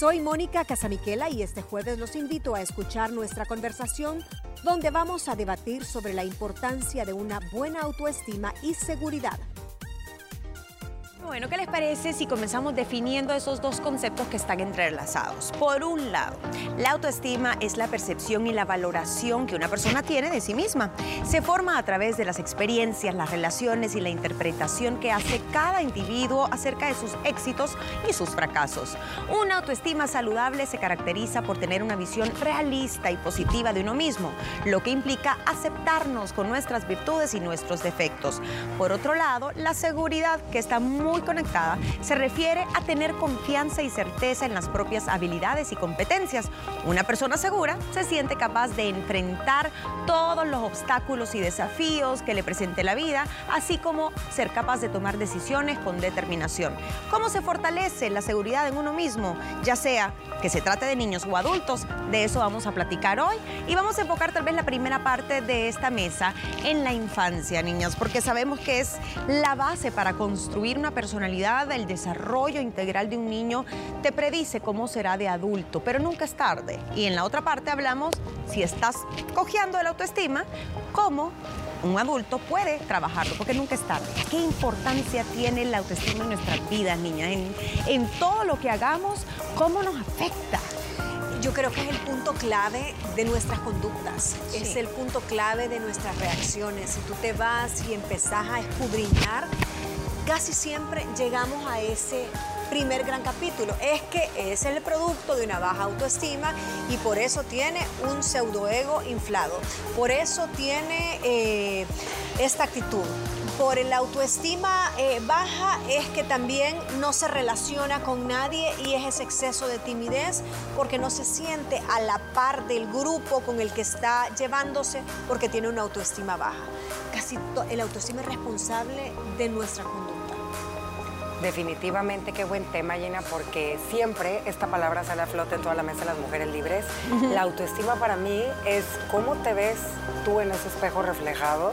Soy Mónica Casamiquela y este jueves los invito a escuchar nuestra conversación donde vamos a debatir sobre la importancia de una buena autoestima y seguridad. Bueno, ¿qué les parece si comenzamos definiendo esos dos conceptos que están entrelazados? Por un lado, la autoestima es la percepción y la valoración que una persona tiene de sí misma. Se forma a través de las experiencias, las relaciones y la interpretación que hace cada individuo acerca de sus éxitos y sus fracasos. Una autoestima saludable se caracteriza por tener una visión realista y positiva de uno mismo, lo que implica aceptarnos con nuestras virtudes y nuestros defectos. Por otro lado, la seguridad, que está muy conectada se refiere a tener confianza y certeza en las propias habilidades y competencias. Una persona segura se siente capaz de enfrentar todos los obstáculos y desafíos que le presente la vida, así como ser capaz de tomar decisiones con determinación. ¿Cómo se fortalece la seguridad en uno mismo? Ya sea que se trate de niños o adultos, de eso vamos a platicar hoy y vamos a enfocar tal vez la primera parte de esta mesa en la infancia, niñas, porque sabemos que es la base para construir una persona personalidad, el desarrollo integral de un niño te predice cómo será de adulto, pero nunca es tarde. Y en la otra parte hablamos, si estás cojeando la autoestima, cómo un adulto puede trabajarlo, porque nunca es tarde. ¿Qué importancia tiene la autoestima en nuestras vidas, niñas? En, en todo lo que hagamos, ¿cómo nos afecta? Yo creo que es el punto clave de nuestras conductas, es el punto clave de nuestras reacciones. Si tú te vas y empezás a escudriñar casi siempre llegamos a ese primer gran capítulo. Es que es el producto de una baja autoestima y por eso tiene un pseudoego inflado. Por eso tiene eh, esta actitud. Por la autoestima eh, baja es que también no se relaciona con nadie y es ese exceso de timidez porque no se siente a la par del grupo con el que está llevándose porque tiene una autoestima baja. Casi el autoestima es responsable de nuestra conducta. Definitivamente, qué buen tema, Gina, porque siempre esta palabra sale a flote en toda la mesa de las mujeres libres. La autoestima para mí es cómo te ves tú en ese espejo reflejado,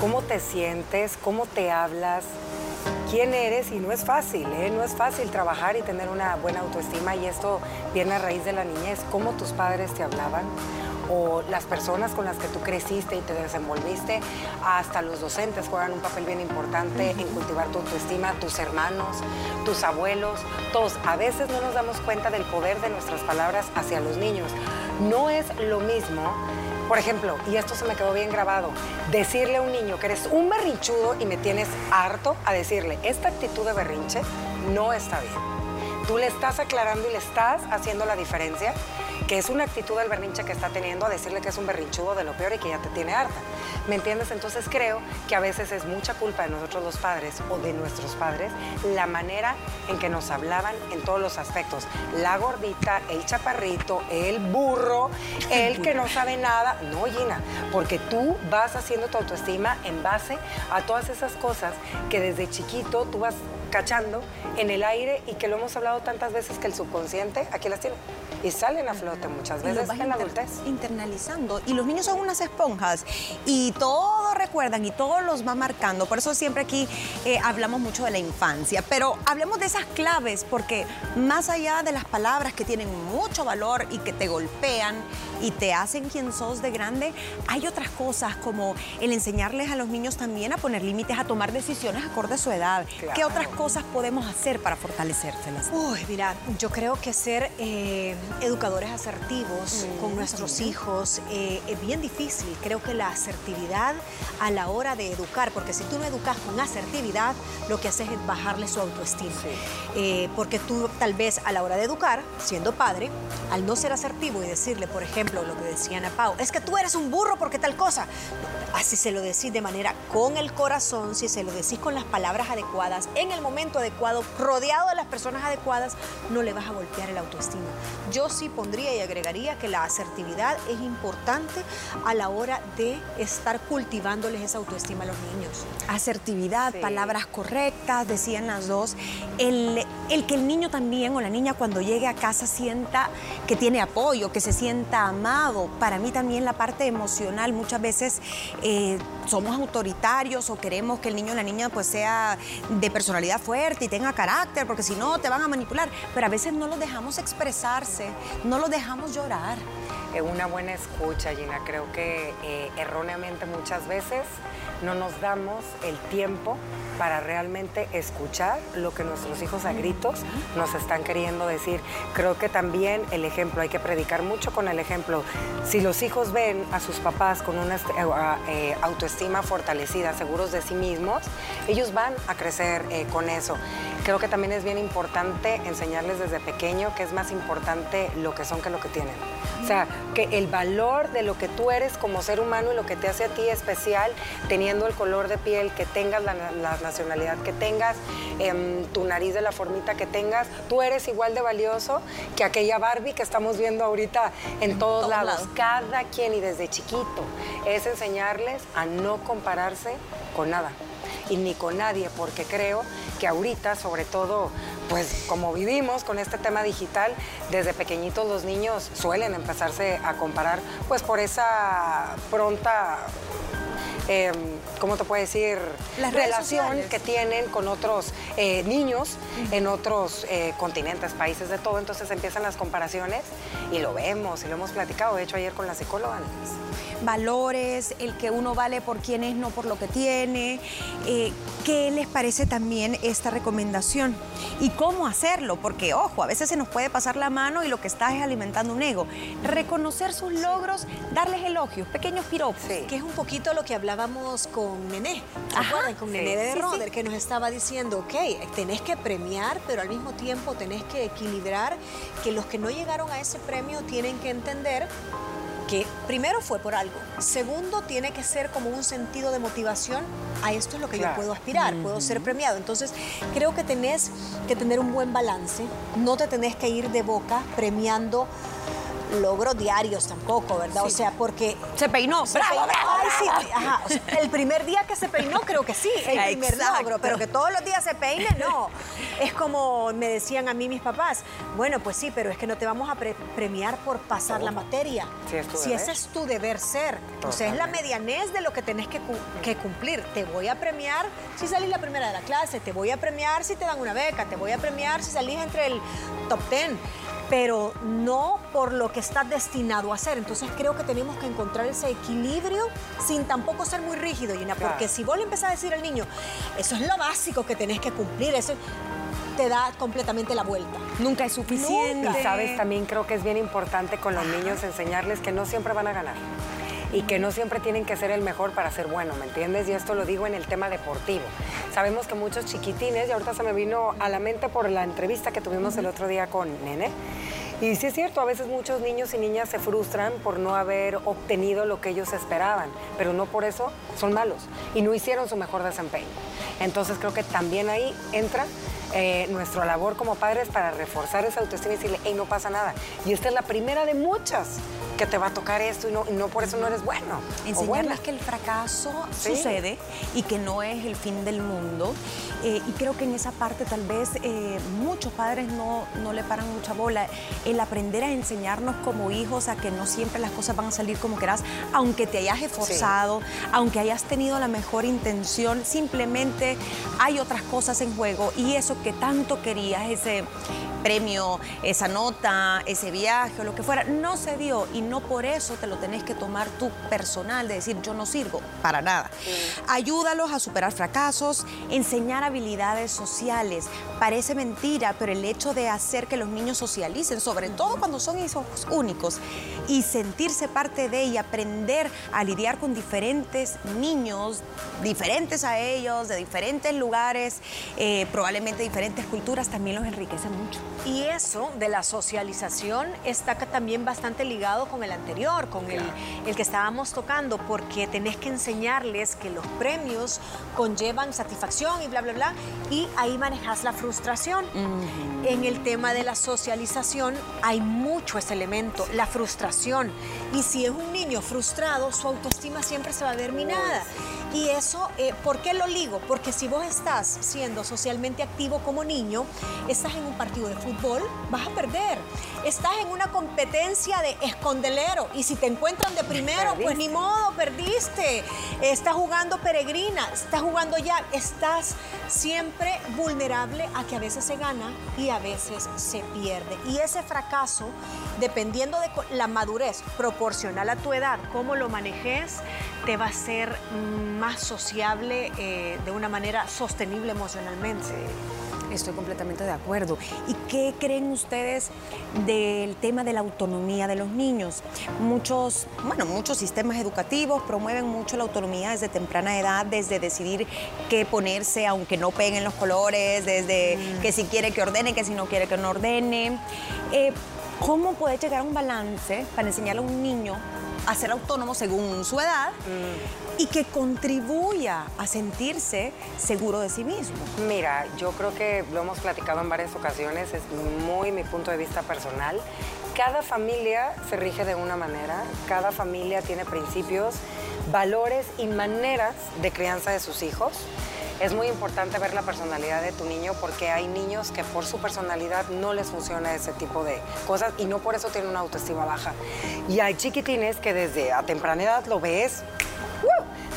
cómo te sientes, cómo te hablas, quién eres y no es fácil, ¿eh? no es fácil trabajar y tener una buena autoestima y esto viene a raíz de la niñez, cómo tus padres te hablaban, o las personas con las que tú creciste y te desenvolviste, hasta los docentes juegan un papel bien importante en cultivar tu autoestima, tus hermanos, tus abuelos, todos. A veces no nos damos cuenta del poder de nuestras palabras hacia los niños. No es lo mismo por ejemplo, y esto se me quedó bien grabado, decirle a un niño que eres un berrinchudo y me tienes harto a decirle, esta actitud de berrinche no está bien. Tú le estás aclarando y le estás haciendo la diferencia que es una actitud del berrinche que está teniendo a decirle que es un berrinchudo de lo peor y que ya te tiene harta. ¿Me entiendes? Entonces creo que a veces es mucha culpa de nosotros los padres o de nuestros padres la manera en que nos hablaban en todos los aspectos. La gordita, el chaparrito, el burro, el que no sabe nada. No, Gina, porque tú vas haciendo tu autoestima en base a todas esas cosas que desde chiquito tú vas cachando en el aire y que lo hemos hablado tantas veces que el subconsciente aquí las tiene y salen a flote muchas veces en la adultez. Internalizando. Y los niños son unas esponjas y todo recuerdan y todos los va marcando. Por eso siempre aquí eh, hablamos mucho de la infancia. Pero hablemos de esas claves porque más allá de las palabras que tienen mucho valor y que te golpean y te hacen quien sos de grande, hay otras cosas como el enseñarles a los niños también a poner límites, a tomar decisiones acorde a su edad. ¿Qué otras cosas podemos hacer para fortalecérselas? Uy, mira, yo creo que ser... Eh, educadores asertivos con mm, nuestros hijos eh, es bien difícil. Creo que la asertividad a la hora de educar, porque si tú no educas con asertividad, lo que haces es bajarle su autoestima. Eh, porque tú tal vez a la hora de educar, siendo padre, al no ser asertivo y decirle, por ejemplo, lo que decían a Pau, es que tú eres un burro porque tal cosa. Así se lo decís de manera con el corazón, si se lo decís con las palabras adecuadas, en el momento adecuado, rodeado de las personas adecuadas, no le vas a golpear el autoestima. Yo sí pondría y agregaría que la asertividad es importante a la hora de estar cultivándoles esa autoestima a los niños. Asertividad, palabras correctas, decían las dos. El, el, que el niño también o la niña cuando llegue a casa sienta que tiene apoyo, que se sienta amado. Para mí también la parte emocional muchas veces... Eh, somos autoritarios o queremos que el niño o la niña pues sea de personalidad fuerte y tenga carácter, porque si no te van a manipular. Pero a veces no los dejamos expresarse, no los dejamos llorar. Es una buena escucha, Gina. Creo que eh, erróneamente muchas veces no nos damos el tiempo para realmente escuchar lo que nuestros hijos a gritos nos están queriendo decir. Creo que también el ejemplo, hay que predicar mucho con el ejemplo. Si los hijos ven a sus papás con una eh, eh, autoestima fortalecida, seguros de sí mismos, ellos van a crecer con eso. Creo que también es bien importante enseñarles desde pequeño que es más importante lo que son que lo que tienen. O sea, que el valor de lo que tú eres como ser humano y lo que te hace a ti especial, teniendo el color de piel que tengas, la, nacionalidad que tengas, em, tu nariz de la formita que tengas, tú eres igual de valioso que aquella Barbie que estamos viendo ahorita en todos, lados. Cada quien y desde chiquito es enseñarles a no compararse con nada y ni con nadie, porque creo que ahorita, sobre todo, pues como vivimos con este tema digital, desde pequeñitos los niños suelen empezarse a comparar, pues por esa pronta eh, ¿cómo te puedo decir? La relación que tienen con otros eh, niños en otros eh, continentes, países de todo. Entonces empiezan las comparaciones y lo vemos y lo hemos platicado, de hecho ayer con la psicóloga. Valores, el que uno vale por quién es, no por lo que tiene. Eh, ¿Qué les parece también esta recomendación? ¿Y cómo hacerlo? Porque, ojo, a veces se nos puede pasar la mano y lo que está es alimentando un ego. Reconocer sus logros, darles elogios, pequeños piropos. Que es un poquito lo que hablábamos con Nené, Con Nené de Roder, que nos estaba diciendo, ok, tenés que premiar, pero al mismo tiempo tenés que equilibrar que los que no llegaron a ese premio tienen que entender que primero fue por algo, segundo tiene que ser como un sentido de motivación, a esto es lo que yo puedo aspirar, puedo ser premiado. Entonces creo que tenés que tener un buen balance, no te tenés que ir de boca premiando logros diarios tampoco, ¿verdad? O sea, porque... Se peinó, bravo, Ay, sí, ajá. el primer día que se peinó creo que sí, el primer logro, pero que todos los días se peine, no. Es como me decían a mí mis papás, bueno, pues sí, pero es que no te vamos a premiar por pasar la materia. si ese es tu deber ser. O sea, es la medianez de lo que tenés que, que cumplir. Te voy a premiar si salís la primera de la clase, te voy a premiar si te dan una beca, te voy a premiar si salís entre el top ten pero no por lo que estás destinado a hacer. Entonces creo que tenemos que encontrar ese equilibrio sin tampoco ser muy rígido, Gina, porque si vos le empezás a decir al niño, eso es lo básico que tenés que cumplir, eso te da completamente la vuelta. Nunca es suficiente. Y sabes, también creo que es bien importante con los niños enseñarles que no siempre van a ganar y que no siempre tienen que ser el mejor para ser bueno, ¿me entiendes? Y esto lo digo en el tema deportivo. Sabemos que muchos chiquitines, y ahorita se me vino a la mente por la entrevista que tuvimos el otro día con Nene, y sí es cierto, a veces muchos niños y niñas se frustran por no haber obtenido lo que ellos esperaban, pero no por eso son malos y no hicieron su mejor desempeño. Entonces creo que también ahí entra eh, nuestra labor como padres para reforzar esa autoestima y decirle, hey, no pasa nada. Y esta es la primera de muchas que te va a tocar esto y no, no por eso no eres bueno. Enseñarles que el fracaso sucede y que no es el fin del mundo. Eh, y creo que en esa parte tal vez eh, muchos padres no, no le paran mucha bola. El aprender a enseñarnos como hijos a que no siempre las cosas van a salir como quieras, aunque te hayas esforzado, aunque hayas tenido la mejor intención, simplemente hay otras cosas en juego y eso que tanto querías, ese premio, esa nota, ese viaje o lo que fuera, no se dio y no por eso te lo tenés que tomar tú personal de decir yo no sirvo, para nada. Ayúdalos a superar fracasos, enseñar habilidades sociales. Parece mentira, pero el hecho de hacer que los niños socialicen, sobre todo cuando son hijos únicos, y sentirse parte de y aprender a lidiar con diferentes niños, diferentes a ellos, de diferentes lugares, eh, probablemente diferentes culturas, también los enriquece mucho. Y eso de la socialización está también bastante ligado con el anterior, con el, el, que estábamos tocando, porque tenés que enseñarles que los premios conllevan satisfacción y bla, bla, bla, y ahí manejas la frustración. En el tema de la socialización hay mucho ese elemento, la frustración. Y si es un niño frustrado, su autoestima siempre se va a ver minada. Y eso, eh, ¿por qué lo ligo? Porque si vos estás siendo socialmente activo como niño, estás en un partido de fútbol, vas a perder. Estás en una competencia de escondelero y si te encuentran de primero, pues ni modo, perdiste. Estás jugando peregrina, estás jugando ya, estás siempre vulnerable a que a veces se gana y a veces se pierde. Y ese fracaso, dependiendo de la madurez proporcional a tu edad, cómo lo manejes, te va a ser más sociable eh, de una manera sostenible emocionalmente. Estoy completamente de acuerdo. ¿Y qué creen ustedes del tema de la autonomía de los niños? Muchos, bueno, muchos sistemas educativos promueven mucho la autonomía desde temprana edad, desde decidir qué ponerse, aunque no peguen los colores, desde mm. que si quiere que ordene, que si no quiere que no ordene. Eh, ¿Cómo puede llegar a un balance para enseñarle a un niño a ser autónomo según su edad mm. y que contribuya a sentirse seguro de sí mismo. Mira, yo creo que lo hemos platicado en varias ocasiones, es muy mi punto de vista personal. Cada familia se rige de una manera, cada familia tiene principios, valores y maneras de crianza de sus hijos es muy importante ver la personalidad de tu niño porque hay niños que por su personalidad no les funciona ese tipo de cosas y no por eso tienen una autoestima baja. Y hay chiquitines que desde a temprana edad lo ves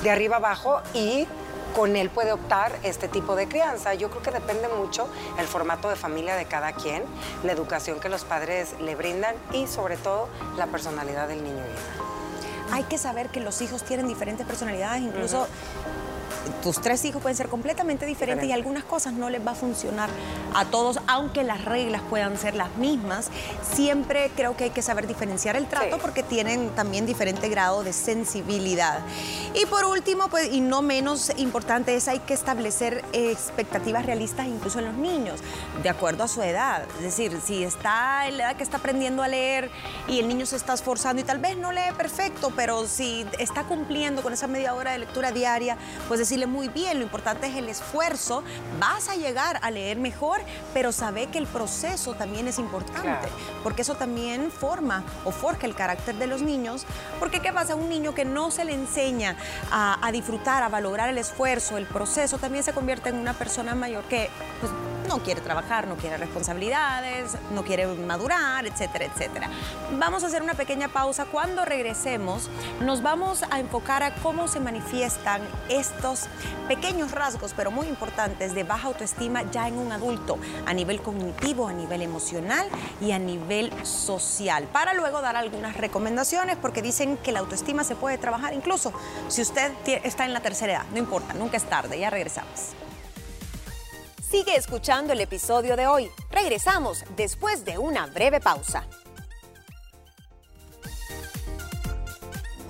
de arriba abajo y con él puede optar este tipo de crianza. Yo creo que depende mucho el formato de familia de cada quien, la educación que los padres le brindan y sobre todo la personalidad del niño. Hay que saber que los hijos tienen diferentes personalidades, incluso tus tres hijos pueden ser completamente diferentes y algunas cosas no les va a funcionar a todos, aunque las reglas puedan ser las mismas. Siempre creo que hay que saber diferenciar el trato porque tienen también diferente grado de sensibilidad. Y por último, pues, y no menos importante, es hay que establecer expectativas realistas incluso en los niños, de acuerdo a su edad. Es decir, si está en la edad que está aprendiendo a leer y el niño se está esforzando y tal vez no lee perfecto, pero si está cumpliendo con esa media hora de lectura diaria, pues decir, muy bien, lo importante es el esfuerzo, vas a llegar a leer mejor, pero sabe que el proceso también es importante, porque eso también forma o forja el carácter de los niños, porque ¿qué pasa? Un niño que no se le enseña a, disfrutar, a valorar el esfuerzo, el proceso, también se convierte en una persona mayor que pues, no quiere trabajar, no quiere responsabilidades, no quiere madurar, etcétera, etcétera. Vamos a hacer una pequeña pausa. Cuando regresemos, nos vamos a enfocar a cómo se manifiestan estos pequeños rasgos, pero muy importantes, de baja autoestima ya en un adulto, a nivel cognitivo, a nivel emocional y a nivel social, para luego dar algunas recomendaciones, porque dicen que la autoestima se puede trabajar incluso si usted está en la tercera edad, no importa, nunca es tarde, ya regresamos. Sigue escuchando el episodio de hoy. Regresamos después de una breve pausa.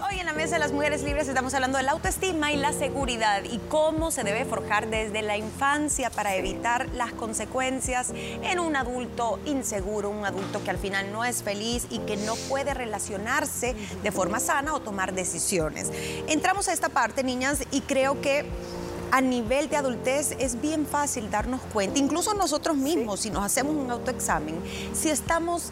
Hoy en la mesa de las mujeres libres estamos hablando de la autoestima y la seguridad y cómo se debe forjar desde la infancia para evitar las consecuencias en un adulto inseguro, un adulto que al final no es feliz y que no puede relacionarse de forma sana o tomar decisiones. Entramos a esta parte, niñas, y creo que a nivel de adultez es bien fácil darnos cuenta, incluso nosotros mismos, si nos hacemos un autoexamen, si estamos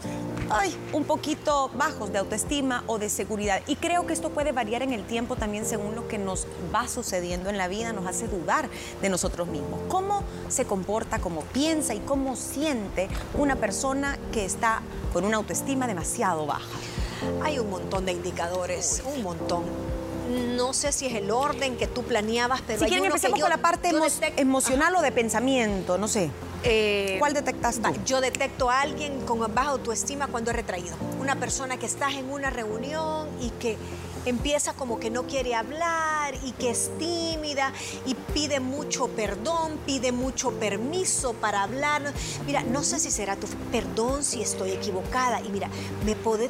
un poquito bajos de autoestima o de seguridad. Y creo que esto puede variar en el tiempo también según lo que nos va sucediendo en la vida, nos hace dudar de nosotros mismos. ¿Cómo se comporta, cómo piensa y cómo siente una persona que está con una autoestima demasiado baja? Hay un montón de indicadores, un montón no sé si es el orden que tú planeabas, pero si quieren empecemos con la parte emocional o de pensamiento, no sé. Eh, ¿Cuál detectas tú? Yo detecto a alguien con baja autoestima cuando es retraído. Una persona que estás en una reunión y que empieza como que no quiere hablar y que es tímida y pide mucho perdón, pide mucho permiso para hablar. Mira, no sé si será tu perdón si estoy equivocada y mira, me puede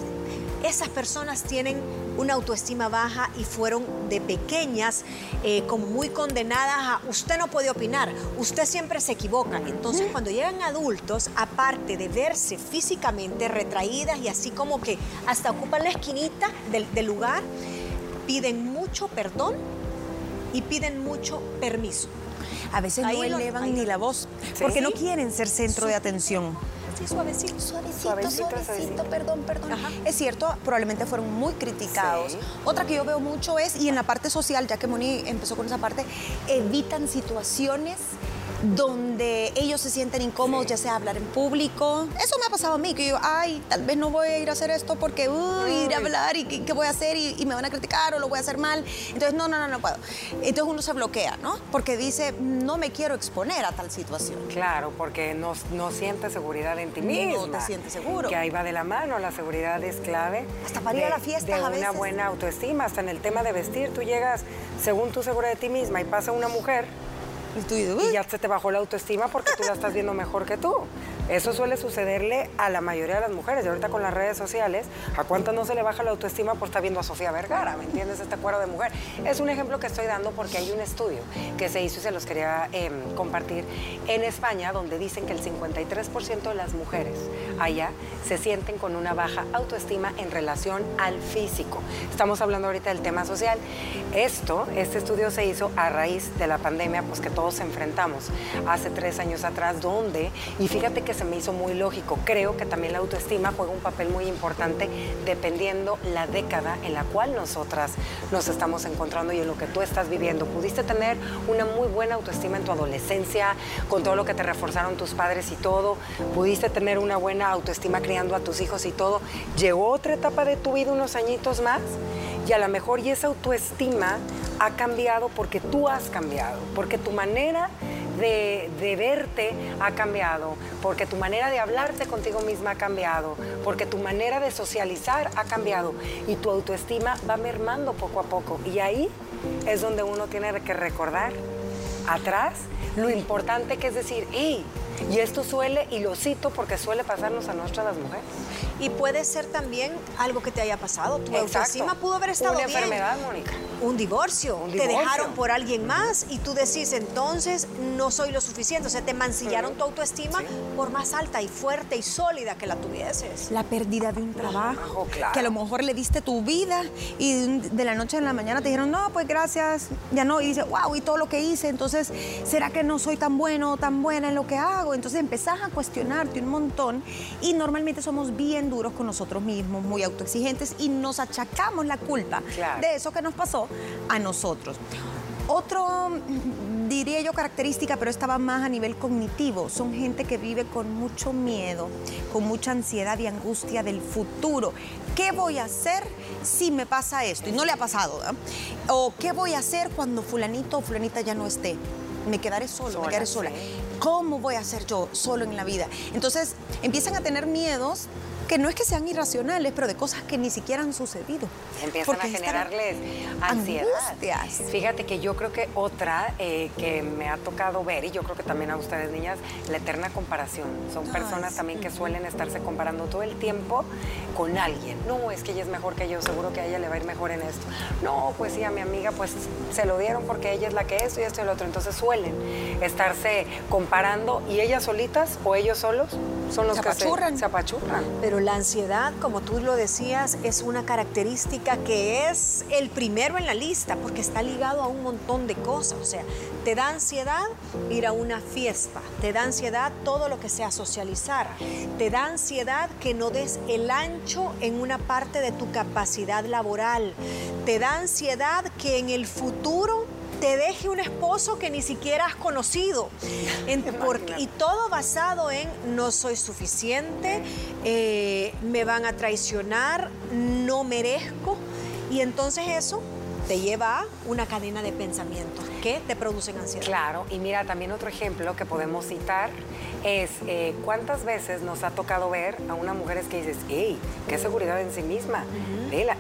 esas personas tienen una autoestima baja y fueron de pequeñas eh, como muy condenadas a usted no puede opinar, usted siempre se equivoca. Entonces cuando llegan adultos, aparte de verse físicamente retraídas y así como que hasta ocupan la esquinita del, lugar, piden mucho perdón y piden mucho permiso. A veces no elevan ni la voz porque no quieren ser centro de atención. Sí, suavecito. Suavecito, suavecito, perdón, perdón. Es cierto, probablemente fueron muy criticados. Otra que yo veo mucho es, y en la parte social, ya que Moni empezó con esa parte, evitan situaciones donde ellos se sienten incómodos, ya sea hablar en público. Eso me ha pasado a mí, que yo, ay, tal vez no voy a ir a hacer esto porque, uy, ir a hablar y qué, voy a hacer y, me van a criticar o lo voy a hacer mal. Entonces, no, no, no, no puedo. Entonces uno se bloquea, ¿no? Porque dice, no me quiero exponer a tal situación. Claro, porque no, no sientes seguridad en ti mismo. No te sientes seguro. Que ahí va de la mano, la seguridad es clave. Hasta para ir a la fiesta de a una buena autoestima, hasta en el tema de vestir. Tú llegas según tú segura de ti misma y pasa una mujer y ya se te bajó la autoestima porque tú la estás viendo mejor que tú. Eso suele sucederle a la mayoría de las mujeres. Y ahorita con las redes sociales, ¿a cuántas no se le baja la autoestima por estar viendo a Sofía Vergara? ¿Me entiendes? Este cuero de mujer. Es un ejemplo que estoy dando porque hay un estudio que se hizo y se los quería em, compartir en España, donde dicen que el 53% de las mujeres allá se sienten con una baja autoestima en relación al físico. Estamos hablando ahorita del tema social. Esto, este estudio se hizo a raíz de la pandemia, pues que todos enfrentamos hace tres años atrás, donde, y fíjate que se me hizo muy lógico. Creo que también la autoestima juega un papel muy importante dependiendo la década en la cual nosotras nos estamos encontrando y en lo que tú estás viviendo. Pudiste tener una muy buena autoestima en tu adolescencia, con todo lo que te reforzaron tus padres y todo. Pudiste tener una buena autoestima criando a tus hijos y todo. Llegó otra etapa de tu vida, unos añitos más, y a lo mejor y esa autoestima ha cambiado porque tú has cambiado, porque tu manera de, verte ha cambiado, porque tu manera de hablarte contigo misma ha cambiado, porque tu manera de socializar ha cambiado y tu autoestima va mermando poco a poco. Y ahí es donde uno tiene que recordar atrás lo importante que es decir, y esto suele, y lo cito porque suele pasarnos a nuestras las mujeres. Y puede ser también algo que te haya pasado. Tu autoestima pudo haber estado Una enfermedad, Mónica. Un divorcio. Te dejaron por alguien más y tú decís, entonces no soy lo suficiente. O sea, te mancillaron tu autoestima por más alta y fuerte y sólida que la tuvieses. La pérdida de un trabajo. Que a lo mejor le diste tu vida y de la noche a la mañana te dijeron, no, pues gracias, ya no. Y dices, wow, y todo lo que hice. Entonces, ¿será que no soy tan bueno o tan buena en lo que hago? Entonces empezás a cuestionarte un montón y normalmente somos bien duros con nosotros mismos, muy autoexigentes y nos achacamos la culpa de eso que nos pasó a nosotros. Otro, mm, diría yo, característica, pero estaba más a nivel cognitivo, son gente que vive con mucho miedo, con mucha ansiedad y angustia del futuro. ¿Qué voy a hacer si me pasa esto? Y no le ha pasado, O ¿qué voy a hacer cuando fulanito o fulanita ya no esté? Me quedaré solo, me quedaré sola. ¿Cómo voy a ser yo solo en la vida? Entonces empiezan a tener miedos que no es que sean irracionales, pero de cosas que ni siquiera han sucedido. Empiezan a generarles ansiedad. Fíjate que yo creo que otra eh, que me ha tocado ver, y yo creo que también a ustedes niñas, la eterna comparación. Son personas también que suelen estarse comparando todo el tiempo con alguien. No, es que ella es mejor que yo, seguro que a ella le va a ir mejor en esto. No, pues sí, a mi amiga pues se lo dieron porque ella es la que es y esto y lo otro. Entonces suelen estarse comparando y ellas solitas o ellos solos son los que se, se apachurran. Pero la ansiedad, como tú lo decías, es una característica que es el primero en la lista porque está ligado a un montón de cosas. O sea, te da ansiedad ir a una fiesta, te da ansiedad todo lo que sea socializar, te da ansiedad que no des el ancho en una parte de tu capacidad laboral, te da ansiedad que en el futuro te deje un esposo que ni siquiera has conocido. y todo basado en no soy suficiente, eh, me van a traicionar, no merezco. Y entonces eso te lleva a una cadena de pensamientos que te producen ansiedad. Claro, y mira, también otro ejemplo que podemos citar es eh, cuántas veces nos ha tocado ver a una mujer que dices, ¡hey! ¡Qué seguridad en sí misma!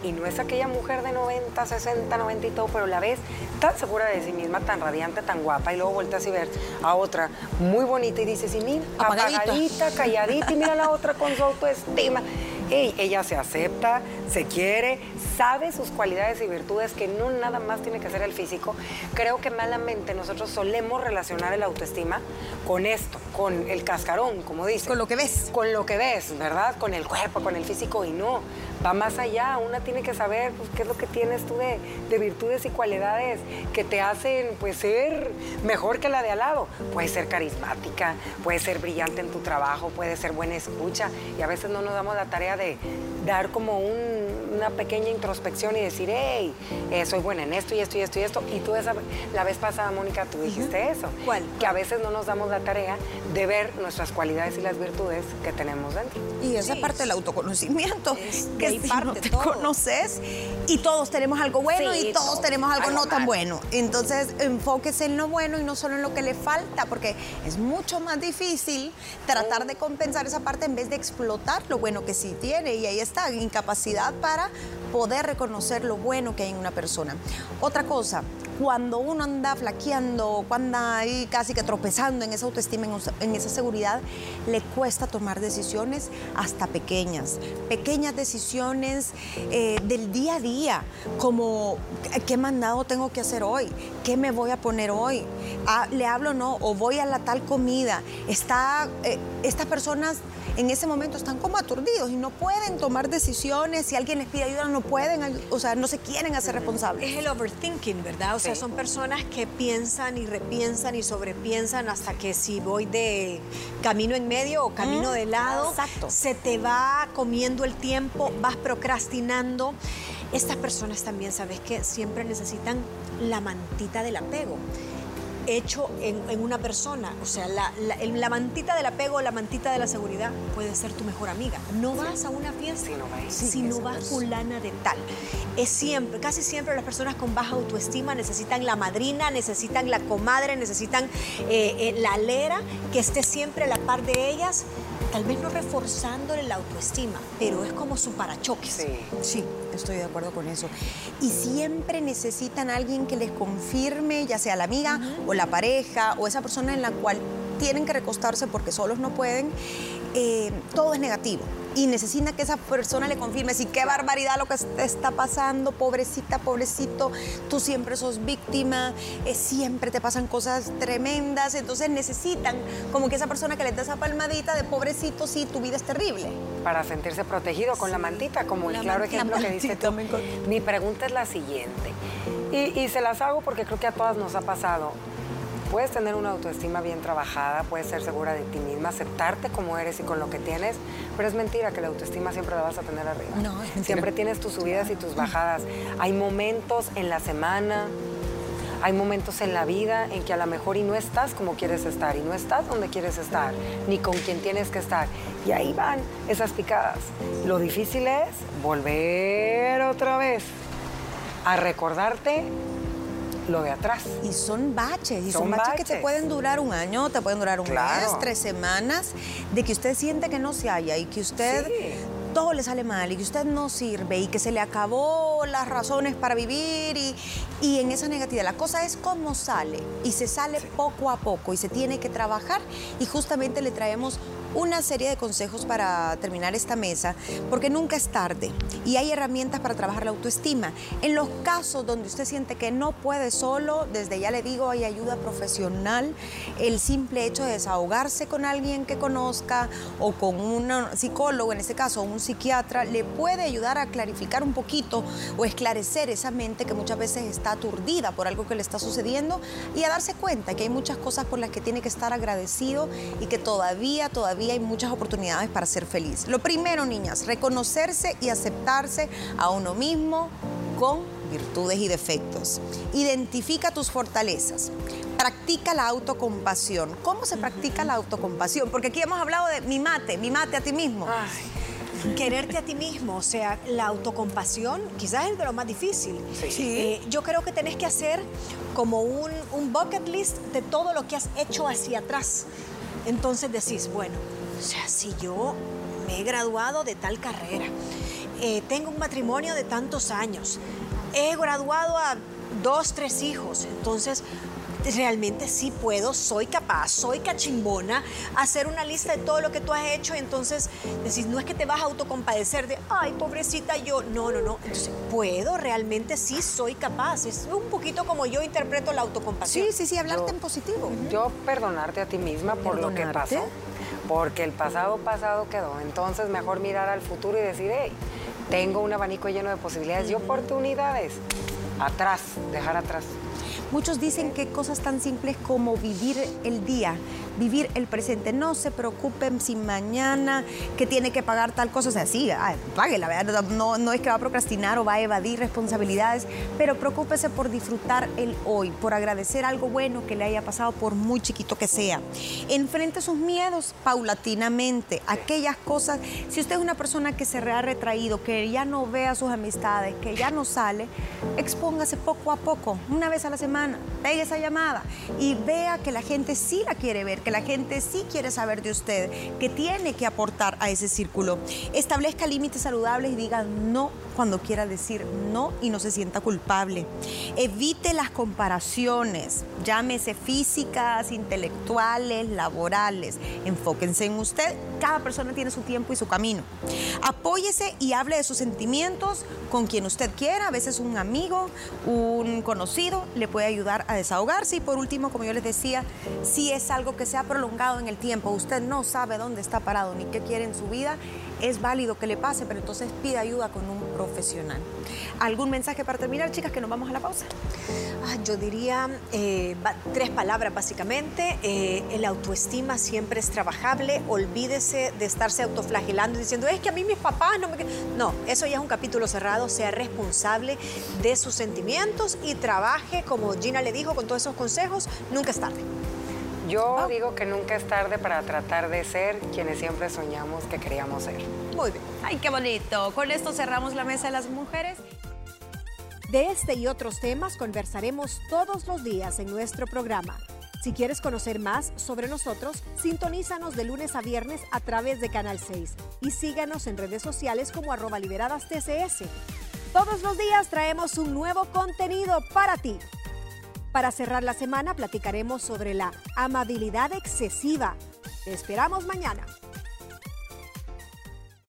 Y no es aquella mujer de 90, 60, 90 y todo, pero la ves tan segura de sí misma, tan radiante, tan guapa, y luego vueltas y ver a otra muy bonita y dices, y mira, apagadita, calladita, y mira a la otra con su autoestima. Ella se acepta, se quiere, sabe sus cualidades y virtudes, que no nada más tiene que ser el físico. Creo que malamente nosotros solemos relacionar el autoestima con esto, con el cascarón, como dice. Con lo que ves. Con lo que ves, ¿verdad? Con el cuerpo, con el físico y no. Va más allá, una tiene que saber pues, qué es lo que tienes tú de, de virtudes y cualidades que te hacen pues ser mejor que la de al lado. Puede ser carismática, puede ser brillante en tu trabajo, puede ser buena escucha y a veces no nos damos la tarea de dar como una pequeña introspección y decir, hey, eh, soy buena en esto y esto y esto y esto. Y tú esa, la vez pasada, Mónica, tú dijiste eso. ¿Cuál? Que a veces no nos damos la tarea de ver nuestras cualidades y las virtudes que tenemos dentro. Y esa parte del autoconocimiento, que si parte no te conoces y todos tenemos algo bueno y todos, tenemos algo, no tan bueno. Entonces, enfóquese en lo bueno y no solo en lo que le falta, porque es mucho más difícil tratar de compensar esa parte en vez de explotar lo bueno que sí tiene. Y ahí está, incapacidad para poder reconocer lo bueno que hay en una persona. Otra cosa, cuando uno anda flaqueando, cuando anda ahí casi que tropezando en esa autoestima, en, esa seguridad, le cuesta tomar decisiones hasta pequeñas, pequeñas decisiones eh, del día a día, como qué mandado tengo que hacer hoy, qué me voy a poner hoy, ah, le hablo no, o voy a la tal comida. Está, eh, estas personas en ese momento están como aturdidos y no pueden tomar decisiones. Si alguien les pide ayuda, no pueden, o sea, no se quieren hacer responsables. Es el overthinking, ¿verdad? O son personas que piensan y repiensan y sobrepiensan hasta que si voy de camino en medio o camino de lado, se te va comiendo el tiempo, vas procrastinando. Estas personas también, ¿sabes que Siempre necesitan la mantita del apego hecho en, una persona. O sea, la, la, mantita del apego, la mantita de la seguridad puede ser tu mejor amiga. No vas a una fiesta si no, vas fulana de tal. Es siempre, casi siempre las personas con baja autoestima necesitan la madrina, necesitan la comadre, necesitan eh, eh, la alera que esté siempre a la par de ellas tal vez no reforzándole la autoestima, pero es como su parachoques. Sí. sí, estoy de acuerdo con eso. Y siempre necesitan a alguien que les confirme, ya sea la amiga o la pareja o esa persona en la cual tienen que recostarse porque solos no pueden, eh, todo es negativo y necesita que esa persona le confirme si qué barbaridad lo que te está pasando, pobrecita, pobrecito, tú siempre sos víctima, eh, siempre te pasan cosas tremendas, entonces necesitan como que esa persona que les dé esa palmadita de pobrecito, sí, tu vida es terrible. Para sentirse protegido con la mantita, como el claro ejemplo que dice tú. Mi pregunta es la siguiente, y se las hago porque creo que a todas nos ha pasado. Puedes tener una autoestima bien trabajada, puedes ser segura de ti misma, aceptarte como eres y con lo que tienes, pero es mentira que la autoestima siempre la vas a tener arriba. No, siempre tienes tus subidas y tus bajadas. Hay momentos en la semana, hay momentos en la vida en que a lo mejor y no estás como quieres estar, y no estás donde quieres estar, ni con quien tienes que estar. Y ahí van esas picadas. Lo difícil es volver otra vez a recordarte lo de atrás. Y son baches, y son, baches, que te pueden durar un año, te pueden durar un mes, tres semanas, de que usted siente que no se halla y que usted todo le sale mal y que usted no sirve y que se le acabó las razones para vivir y, y en esa negatividad. La cosa es cómo sale y se sale poco a poco y se tiene que trabajar y justamente le traemos una serie de consejos para terminar esta mesa, porque nunca es tarde y hay herramientas para trabajar la autoestima. En los casos donde usted siente que no puede solo, desde ya le digo, hay ayuda profesional. El simple hecho de desahogarse con alguien que conozca o con un psicólogo, en este caso un psiquiatra, le puede ayudar a clarificar un poquito o esclarecer esa mente que muchas veces está aturdida por algo que le está sucediendo y a darse cuenta que hay muchas cosas por las que tiene que estar agradecido y que todavía, todavía hay muchas oportunidades para ser feliz. Lo primero, niñas, reconocerse y aceptarse a uno mismo con virtudes y defectos. Identifica tus fortalezas. Practica la autocompasión. ¿Cómo se practica la autocompasión? Porque aquí hemos hablado de mi mate, mi mate a ti mismo. Quererte a ti mismo, o sea, la autocompasión quizás es de lo más difícil. Eh, yo creo que tenés que hacer como un, un bucket list de todo lo que has hecho hacia atrás. Entonces decís, bueno, o sea, si yo me he graduado de tal carrera, eh, tengo un matrimonio de tantos años, he graduado a dos, tres hijos, entonces realmente sí puedo, soy capaz, soy cachimbona, hacer una lista de todo lo que tú has hecho. Entonces, decís, no es que te vas a autocompadecer de, ay, pobrecita yo. No, no, no. Entonces, puedo, realmente sí soy capaz. Es un poquito como yo interpreto la autocompasión. Sí, sí, sí, hablarte en positivo. Yo perdonarte a ti misma por lo que pasó. Porque el pasado pasado quedó. Entonces, mejor mirar al futuro y decir, hey, tengo un abanico lleno de posibilidades y oportunidades. Atrás, dejar atrás. Muchos dicen que cosas tan simples como vivir el día, vivir el presente. No se preocupen si mañana que tiene que pagar tal cosa. O sea, sí, pague la verdad. No, no es que va a procrastinar o va a evadir responsabilidades, pero preocúpese por disfrutar el hoy, por agradecer algo bueno que le haya pasado, por muy chiquito que sea. Enfrente sus miedos paulatinamente. Aquellas cosas, si usted es una persona que se ha retraído, que ya no ve a sus amistades, que ya no sale, expóngase poco a poco, una vez a la semana pegue esa llamada y vea que la gente sí la quiere ver, que la gente sí quiere saber de usted, que tiene que aportar a ese círculo. Establezca límites saludables y diga no cuando quiera decir no y no se sienta culpable. Evite las comparaciones, llámese físicas, intelectuales, laborales. Enfóquense en usted. Cada persona tiene su tiempo y su camino. Apóyese y hable de sus sentimientos con quien usted quiera, a veces un amigo, un conocido, le puede ayudar a desahogarse. Y por último, como yo les decía, si es algo que se ha prolongado en el tiempo, usted no sabe dónde está parado ni qué quiere en su vida, es válido que le pase, pero entonces pida ayuda con un profesional. ¿Algún mensaje para terminar, chicas, que nos vamos a la pausa? Ah, yo diría eh, tres palabras básicamente. Eh, el autoestima siempre es trabajable. Olvídese de estarse autoflagelando y diciendo, es que a mí mis papás no me... No, eso ya es un capítulo cerrado. Sea responsable de sus sentimientos y trabaje, como Gina le dijo, con todos esos consejos. Nunca es tarde. Yo ah. digo que nunca es tarde para tratar de ser quienes siempre soñamos que queríamos ser. Muy bien. Ay, qué bonito. Con esto cerramos la mesa de las mujeres. De este y otros temas conversaremos todos los días en nuestro programa. Si quieres conocer más sobre nosotros, sintonízanos de lunes a viernes a través de Canal 6 y síganos en redes sociales como arroba liberadas TCS. Todos los días traemos un nuevo contenido para ti. Para cerrar la semana platicaremos sobre la amabilidad excesiva. Te esperamos mañana.